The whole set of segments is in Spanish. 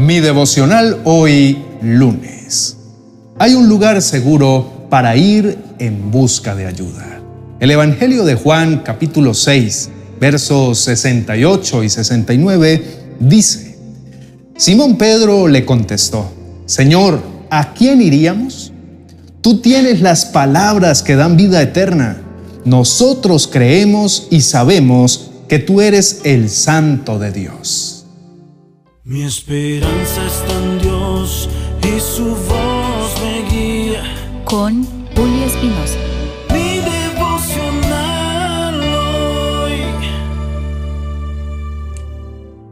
Mi devocional hoy lunes. Hay un lugar seguro para ir en busca de ayuda. El Evangelio de Juan capítulo 6 versos 68 y 69 dice, Simón Pedro le contestó, Señor, ¿a quién iríamos? Tú tienes las palabras que dan vida eterna. Nosotros creemos y sabemos que tú eres el santo de Dios. Mi esperanza está en Dios y su voz me guía. Con Julio Espinosa. Mi devocional hoy.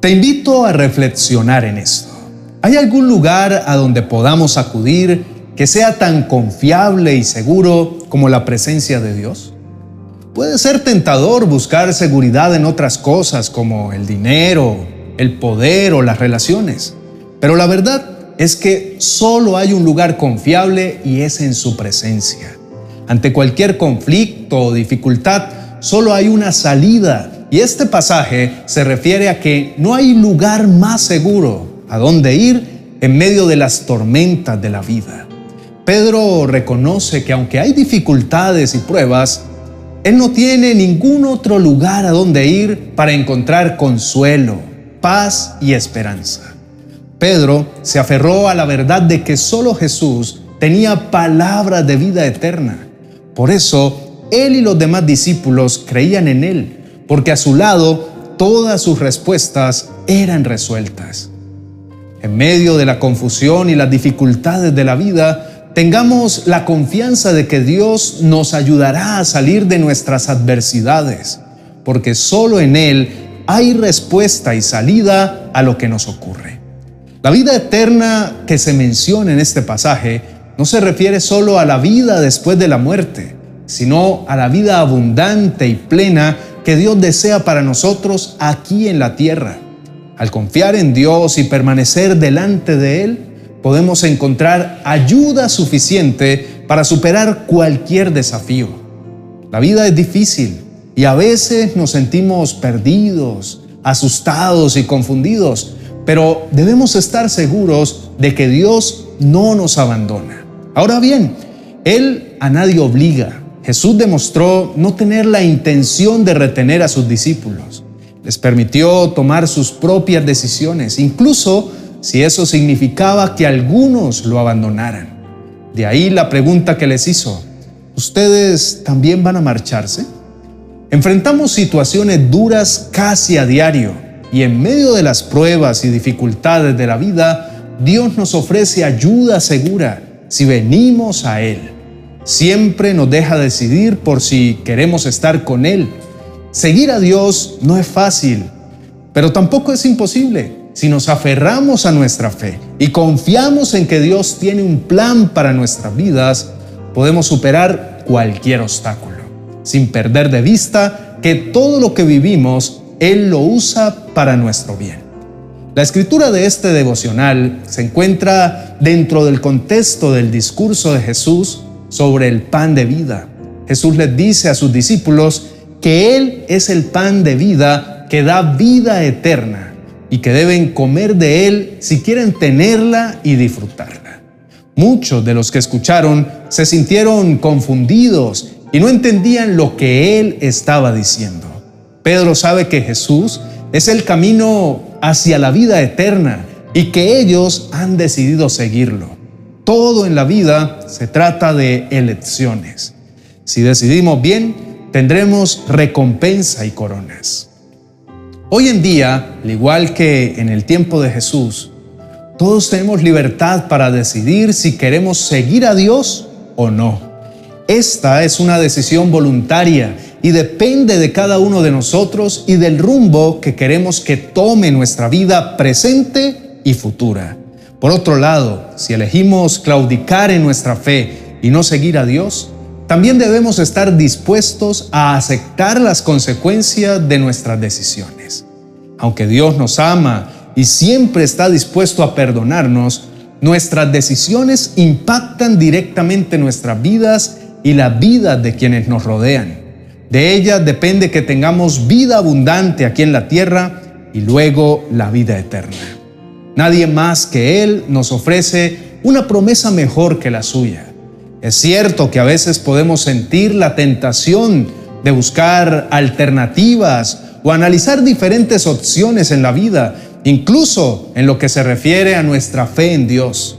Te invito a reflexionar en esto. ¿Hay algún lugar a donde podamos acudir que sea tan confiable y seguro como la presencia de Dios? Puede ser tentador buscar seguridad en otras cosas como el dinero, el poder o las relaciones. Pero la verdad es que solo hay un lugar confiable y es en su presencia. Ante cualquier conflicto o dificultad, solo hay una salida. Y este pasaje se refiere a que no hay lugar más seguro a donde ir en medio de las tormentas de la vida. Pedro reconoce que aunque hay dificultades y pruebas, él no tiene ningún otro lugar a donde ir para encontrar consuelo, paz y esperanza. Pedro se aferró a la verdad de que solo Jesús tenía palabras de vida eterna. Por eso, él y los demás discípulos creían en él, porque a su lado todas sus respuestas eran resueltas. En medio de la confusión y las dificultades de la vida, tengamos la confianza de que Dios nos ayudará a salir de nuestras adversidades, porque solo en Él hay respuesta y salida a lo que nos ocurre. La vida eterna que se menciona en este pasaje no se refiere solo a la vida después de la muerte, sino a la vida abundante y plena que Dios desea para nosotros aquí en la tierra. Al confiar en Dios y permanecer delante de Él, podemos encontrar ayuda suficiente para superar cualquier desafío. La vida es difícil, y a veces nos sentimos perdidos, asustados y confundidos, pero debemos estar seguros de que Dios no nos abandona. Ahora bien, Él a nadie obliga. Jesús demostró no tener la intención de retener a sus discípulos. Les permitió tomar sus propias decisiones, incluso si eso significaba que algunos lo abandonaran. De ahí la pregunta que les hizo, ¿ustedes también van a marcharse? Enfrentamos situaciones duras casi a diario y en medio de las pruebas y dificultades de la vida, Dios nos ofrece ayuda segura si venimos a Él. Siempre nos deja decidir por si queremos estar con Él. Seguir a Dios no es fácil, pero tampoco es imposible si nos aferramos a nuestra fe y confiamos en que Dios tiene un plan para nuestras vidas, podemos superar cualquier obstáculo sin perder de vista que todo lo que vivimos Él lo usa para nuestro bien. La escritura de este devocional se encuentra dentro del contexto del discurso de Jesús sobre el pan de vida. Jesús les dice a sus discípulos que Él es el pan de vida que da vida eterna y que deben comer de Él si quieren tenerla y disfrutarla. Muchos de los que escucharon se sintieron confundidos y no entendían lo que él estaba diciendo. Pedro sabe que Jesús es el camino hacia la vida eterna y que ellos han decidido seguirlo. Todo en la vida se trata de elecciones. Si decidimos bien, tendremos recompensa y coronas. Hoy en día, al igual que en el tiempo de Jesús, todos tenemos libertad para decidir si queremos seguir a Dios o no. Esta es una decisión voluntaria y depende de cada uno de nosotros y del rumbo que queremos que tome nuestra vida presente y futura. Por otro lado, si elegimos claudicar en nuestra fe y no seguir a Dios, también debemos estar dispuestos a aceptar las consecuencias de nuestras decisiones. Aunque Dios nos ama y siempre está dispuesto a perdonarnos, nuestras decisiones impactan directamente nuestras vidas y la vida de quienes nos rodean. De ella depende que tengamos vida abundante aquí en la tierra y luego la vida eterna. Nadie más que Él nos ofrece una promesa mejor que la suya. Es cierto que a veces podemos sentir la tentación de buscar alternativas o analizar diferentes opciones en la vida, incluso en lo que se refiere a nuestra fe en Dios.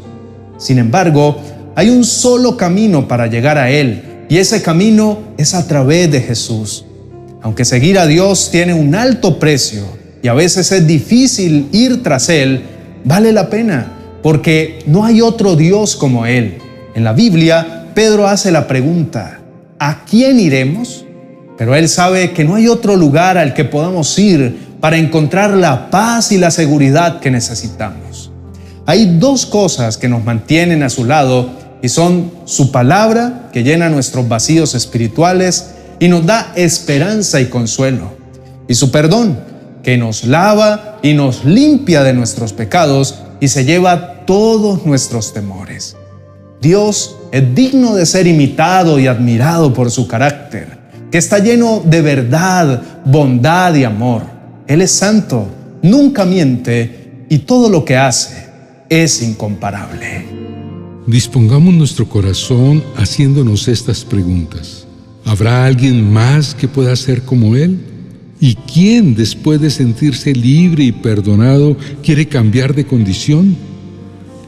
Sin embargo, hay un solo camino para llegar a Él, y ese camino es a través de Jesús. Aunque seguir a Dios tiene un alto precio y a veces es difícil ir tras Él, vale la pena, porque no hay otro Dios como Él. En la Biblia, Pedro hace la pregunta, ¿a quién iremos? Pero Él sabe que no hay otro lugar al que podamos ir para encontrar la paz y la seguridad que necesitamos. Hay dos cosas que nos mantienen a su lado y son su palabra, que llena nuestros vacíos espirituales y nos da esperanza y consuelo, y su perdón, que nos lava y nos limpia de nuestros pecados y se lleva todos nuestros temores. Dios es digno de ser imitado y admirado por su carácter, que está lleno de verdad, bondad y amor. Él es santo, nunca miente y todo lo que hace es incomparable. Dispongamos nuestro corazón haciéndonos estas preguntas. ¿Habrá alguien más que pueda ser como Él? ¿Y quién, después de sentirse libre y perdonado, quiere cambiar de condición?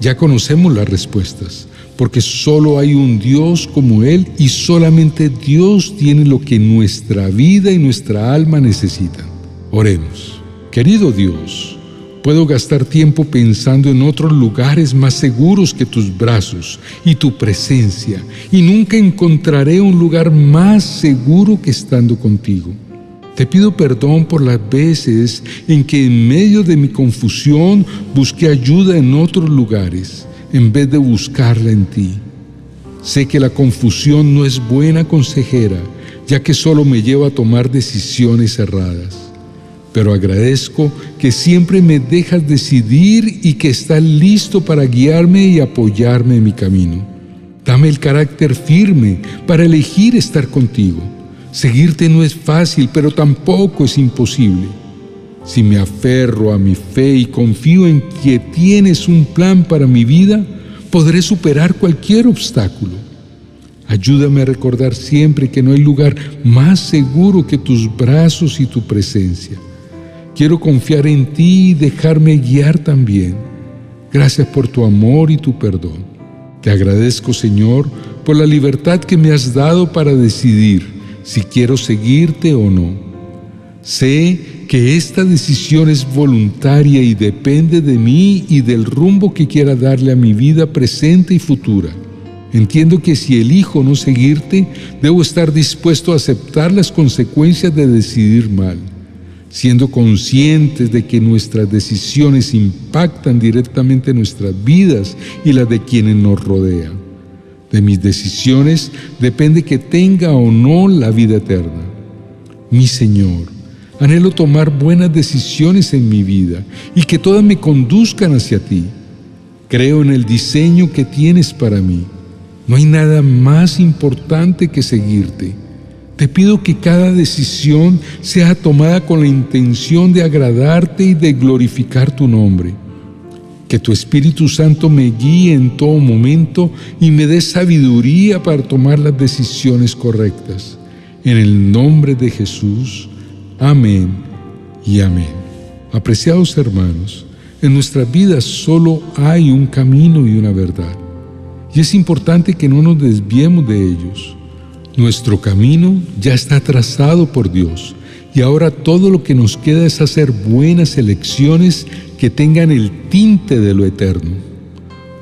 Ya conocemos las respuestas, porque solo hay un Dios como Él y solamente Dios tiene lo que nuestra vida y nuestra alma necesitan. Oremos. Querido Dios, Puedo gastar tiempo pensando en otros lugares más seguros que tus brazos y tu presencia, y nunca encontraré un lugar más seguro que estando contigo. Te pido perdón por las veces en que en medio de mi confusión busqué ayuda en otros lugares en vez de buscarla en ti. Sé que la confusión no es buena consejera, ya que solo me lleva a tomar decisiones erradas pero agradezco que siempre me dejas decidir y que estás listo para guiarme y apoyarme en mi camino. Dame el carácter firme para elegir estar contigo. Seguirte no es fácil, pero tampoco es imposible. Si me aferro a mi fe y confío en que tienes un plan para mi vida, podré superar cualquier obstáculo. Ayúdame a recordar siempre que no hay lugar más seguro que tus brazos y tu presencia. Quiero confiar en ti y dejarme guiar también. Gracias por tu amor y tu perdón. Te agradezco, Señor, por la libertad que me has dado para decidir si quiero seguirte o no. Sé que esta decisión es voluntaria y depende de mí y del rumbo que quiera darle a mi vida presente y futura. Entiendo que si elijo no seguirte, debo estar dispuesto a aceptar las consecuencias de decidir mal siendo conscientes de que nuestras decisiones impactan directamente nuestras vidas y las de quienes nos rodean. De mis decisiones depende que tenga o no la vida eterna. Mi Señor, anhelo tomar buenas decisiones en mi vida y que todas me conduzcan hacia ti. Creo en el diseño que tienes para mí. No hay nada más importante que seguirte te pido que cada decisión sea tomada con la intención de agradarte y de glorificar tu nombre. Que tu Espíritu Santo me guíe en todo momento y me dé sabiduría para tomar las decisiones correctas. En el nombre de Jesús. Amén y amén. Apreciados hermanos, en nuestras vidas solo hay un camino y una verdad. Y es importante que no nos desviemos de ellos. Nuestro camino ya está trazado por Dios y ahora todo lo que nos queda es hacer buenas elecciones que tengan el tinte de lo eterno.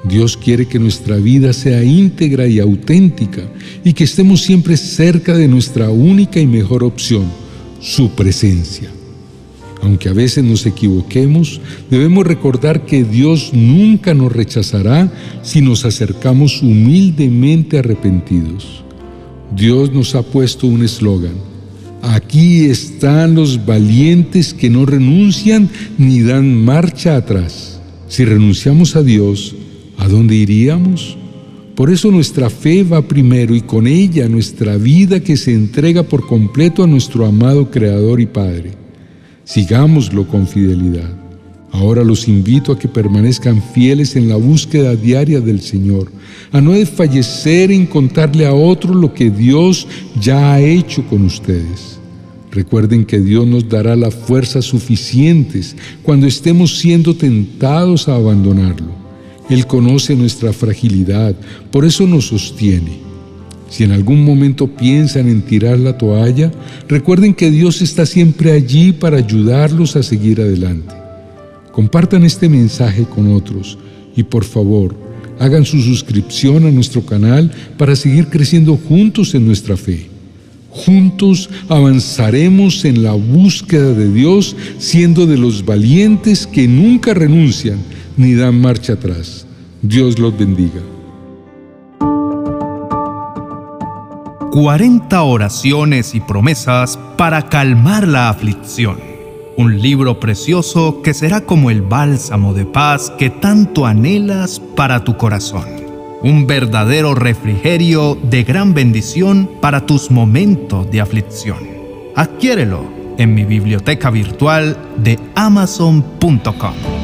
Dios quiere que nuestra vida sea íntegra y auténtica y que estemos siempre cerca de nuestra única y mejor opción, su presencia. Aunque a veces nos equivoquemos, debemos recordar que Dios nunca nos rechazará si nos acercamos humildemente arrepentidos. Dios nos ha puesto un eslogan. Aquí están los valientes que no renuncian ni dan marcha atrás. Si renunciamos a Dios, ¿a dónde iríamos? Por eso nuestra fe va primero y con ella nuestra vida que se entrega por completo a nuestro amado Creador y Padre. Sigámoslo con fidelidad. Ahora los invito a que permanezcan fieles en la búsqueda diaria del Señor, a no desfallecer en contarle a otros lo que Dios ya ha hecho con ustedes. Recuerden que Dios nos dará las fuerzas suficientes cuando estemos siendo tentados a abandonarlo. Él conoce nuestra fragilidad, por eso nos sostiene. Si en algún momento piensan en tirar la toalla, recuerden que Dios está siempre allí para ayudarlos a seguir adelante. Compartan este mensaje con otros y por favor, hagan su suscripción a nuestro canal para seguir creciendo juntos en nuestra fe. Juntos avanzaremos en la búsqueda de Dios siendo de los valientes que nunca renuncian ni dan marcha atrás. Dios los bendiga. 40 oraciones y promesas para calmar la aflicción un libro precioso que será como el bálsamo de paz que tanto anhelas para tu corazón. Un verdadero refrigerio de gran bendición para tus momentos de aflicción. Adquiérelo en mi biblioteca virtual de amazon.com.